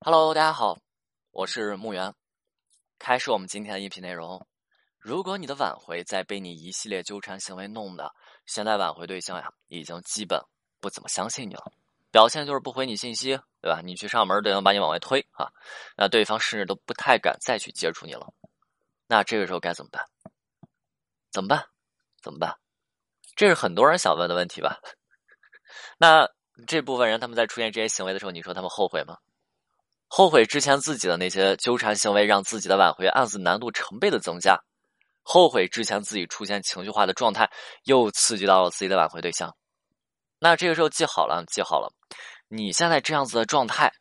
Hello，大家好，我是木源。开始我们今天的音频内容。如果你的挽回在被你一系列纠缠行为弄的，现在挽回对象呀已经基本不怎么相信你了，表现就是不回你信息，对吧？你去上门，对方把你往外推啊，那对方甚至都不太敢再去接触你了。那这个时候该怎么办？怎么办？怎么办？这是很多人想问的问题吧？那这部分人他们在出现这些行为的时候，你说他们后悔吗？后悔之前自己的那些纠缠行为，让自己的挽回案子难度成倍的增加；后悔之前自己出现情绪化的状态，又刺激到了自己的挽回对象。那这个时候记好了，记好了，你现在这样子的状态，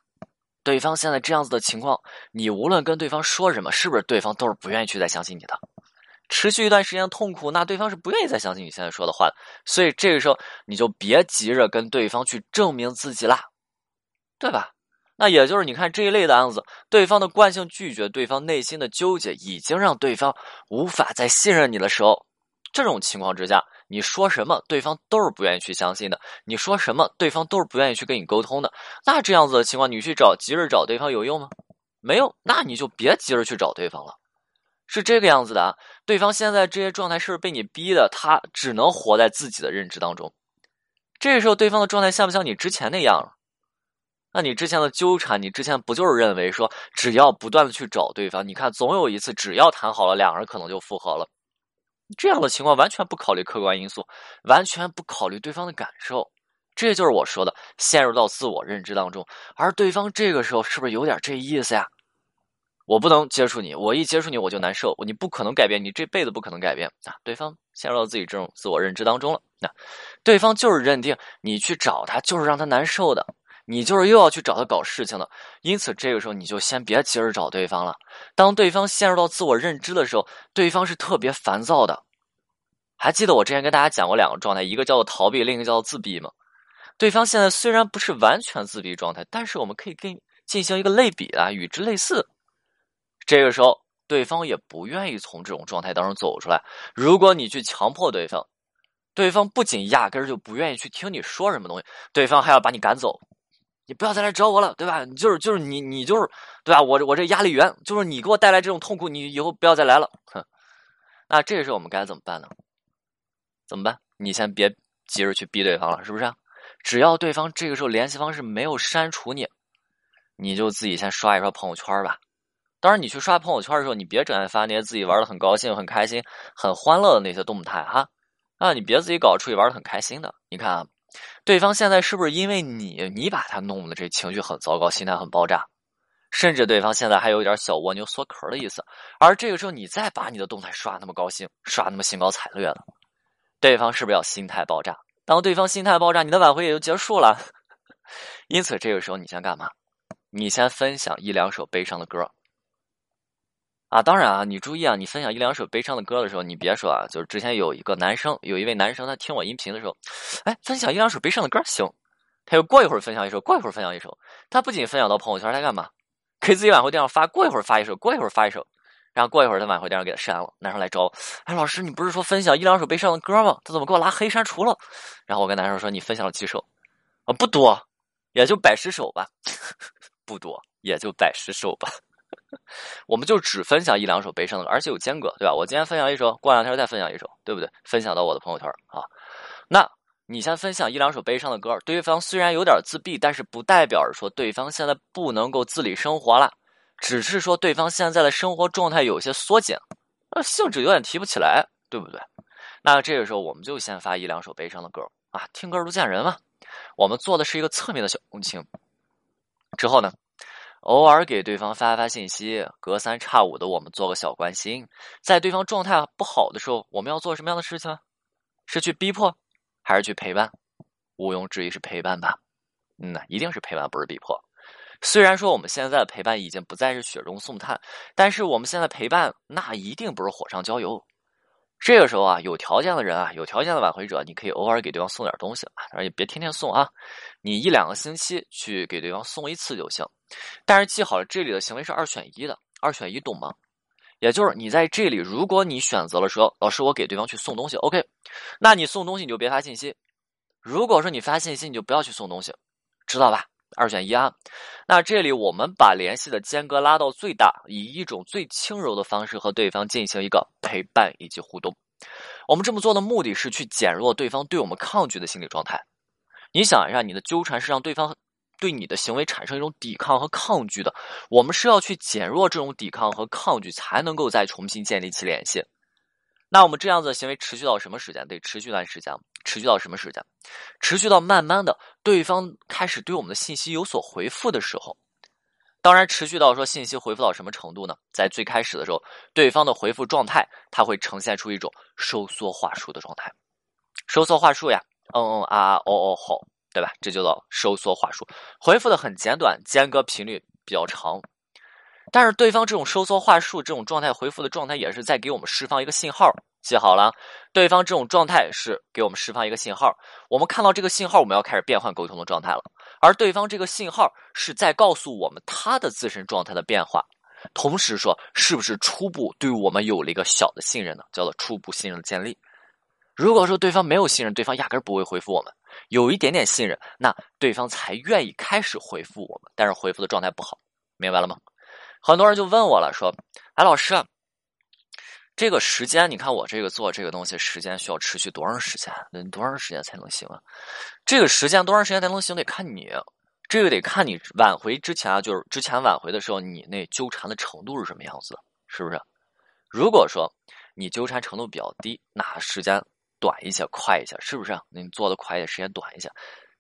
对方现在这样子的情况，你无论跟对方说什么，是不是对方都是不愿意去再相信你的？持续一段时间痛苦，那对方是不愿意再相信你现在说的话的。所以这个时候你就别急着跟对方去证明自己啦，对吧？那也就是你看这一类的案子，对方的惯性拒绝，对方内心的纠结，已经让对方无法再信任你的时候，这种情况之下，你说什么，对方都是不愿意去相信的；你说什么，对方都是不愿意去跟你沟通的。那这样子的情况，你去找急着找对方有用吗？没有，那你就别急着去找对方了。是这个样子的啊，对方现在这些状态是被你逼的？他只能活在自己的认知当中。这时候，对方的状态像不像你之前那样？那你之前的纠缠，你之前不就是认为说，只要不断的去找对方，你看总有一次，只要谈好了，两人可能就复合了。这样的情况完全不考虑客观因素，完全不考虑对方的感受，这就是我说的陷入到自我认知当中。而对方这个时候是不是有点这意思呀？我不能接触你，我一接触你我就难受，你不可能改变，你这辈子不可能改变啊！对方陷入到自己这种自我认知当中了，那对方就是认定你去找他就是让他难受的。你就是又要去找他搞事情的，因此这个时候你就先别急着找对方了。当对方陷入到自我认知的时候，对方是特别烦躁的。还记得我之前跟大家讲过两个状态，一个叫做逃避，另一个叫做自闭吗？对方现在虽然不是完全自闭状态，但是我们可以跟进行一个类比啊，与之类似。这个时候，对方也不愿意从这种状态当中走出来。如果你去强迫对方，对方不仅压根儿就不愿意去听你说什么东西，对方还要把你赶走。你不要再来找我了，对吧？你就是就是你你就是，对吧？我我这压力源就是你给我带来这种痛苦，你以后不要再来了。哼，那这个时候我们该怎么办呢？怎么办？你先别急着去逼对方了，是不是？只要对方这个时候联系方式没有删除你，你就自己先刷一刷朋友圈吧。当然，你去刷朋友圈的时候，你别整天发那些自己玩的很高兴、很开心、很欢乐的那些动态哈。啊，你别自己搞出去玩的很开心的。你看啊。对方现在是不是因为你，你把他弄的这情绪很糟糕，心态很爆炸，甚至对方现在还有点小蜗牛缩壳的意思。而这个时候，你再把你的动态刷那么高兴，刷那么兴高采烈的，对方是不是要心态爆炸？当对方心态爆炸，你的挽回也就结束了。因此，这个时候你先干嘛？你先分享一两首悲伤的歌。啊，当然啊，你注意啊，你分享一两首悲伤的歌的时候，你别说啊，就是之前有一个男生，有一位男生，他听我音频的时候，哎，分享一两首悲伤的歌行，他又过一会儿分享一首，过一会儿分享一首，他不仅分享到朋友圈，他干嘛？给自己挽回对象发，过一会儿发一首，过一会儿发一首，然后过一会儿他挽回对象给他删了，男生来找我，哎，老师，你不是说分享一两首悲伤的歌吗？他怎么给我拉黑删除了？然后我跟男生说，你分享了几首？啊，不多，也就百十首吧，不多，也就百十首吧。我们就只分享一两首悲伤的歌，而且有间隔，对吧？我今天分享一首，过两天再分享一首，对不对？分享到我的朋友圈啊。那你先分享一两首悲伤的歌，对方虽然有点自闭，但是不代表着说对方现在不能够自理生活了，只是说对方现在的生活状态有些缩减，呃，兴致有点提不起来，对不对？那这个时候我们就先发一两首悲伤的歌啊，听歌如见人嘛。我们做的是一个侧面的小共情，之后呢？偶尔给对方发发信息，隔三差五的我们做个小关心。在对方状态不好的时候，我们要做什么样的事情？是去逼迫，还是去陪伴？毋庸置疑是陪伴吧。嗯呐，一定是陪伴，不是逼迫。虽然说我们现在的陪伴已经不再是雪中送炭，但是我们现在陪伴那一定不是火上浇油。这个时候啊，有条件的人啊，有条件的挽回者，你可以偶尔给对方送点东西啊，当然也别天天送啊。你一两个星期去给对方送一次就行。但是记好了，这里的行为是二选一的，二选一懂吗？也就是你在这里，如果你选择了说，老师我给对方去送东西，OK，那你送东西你就别发信息。如果说你发信息，你就不要去送东西，知道吧？二选一啊。那这里我们把联系的间隔拉到最大，以一种最轻柔的方式和对方进行一个陪伴以及互动。我们这么做的目的是去减弱对方对我们抗拒的心理状态。你想一下，你的纠缠是让对方对你的行为产生一种抵抗和抗拒的。我们是要去减弱这种抵抗和抗拒，才能够再重新建立起联系。那我们这样子的行为持续到什么时间？得持续一段时间，持续到什么时间？持续到慢慢的对方开始对我们的信息有所回复的时候。当然，持续到说信息回复到什么程度呢？在最开始的时候，对方的回复状态，它会呈现出一种收缩话术的状态。收缩话术呀，嗯嗯啊啊哦哦好，对吧？这就叫收缩话术，回复的很简短，间隔频率比较长。但是对方这种收缩话术这种状态回复的状态，也是在给我们释放一个信号。记好了，对方这种状态是给我们释放一个信号。我们看到这个信号，我们要开始变换沟通的状态了。而对方这个信号是在告诉我们他的自身状态的变化，同时说是不是初步对我们有了一个小的信任呢？叫做初步信任的建立。如果说对方没有信任，对方压根不会回复我们；有一点点信任，那对方才愿意开始回复我们。但是回复的状态不好，明白了吗？很多人就问我了，说：“哎，老师，这个时间，你看我这个做这个东西，时间需要持续多长时间？多长时间才能行啊？这个时间多长时间才能行？得看你，这个得看你挽回之前啊，就是之前挽回的时候，你那纠缠的程度是什么样子，是不是？如果说你纠缠程度比较低，那时间短一些，快一些，是不是？你做的快一些，时间短一些。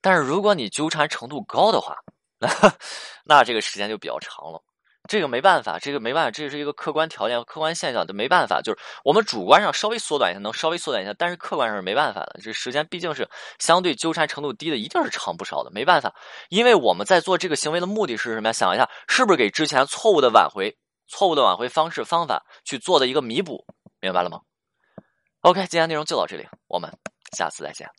但是如果你纠缠程度高的话，那 那这个时间就比较长了。”这个没办法，这个没办法，这是一个客观条件、客观现象，就没办法。就是我们主观上稍微缩短一下，能稍微缩短一下，但是客观上是没办法的。这时间毕竟是相对纠缠程度低的，一定是长不少的，没办法。因为我们在做这个行为的目的是什么呀？想一下，是不是给之前错误的挽回、错误的挽回方式方法去做的一个弥补？明白了吗？OK，今天内容就到这里，我们下次再见。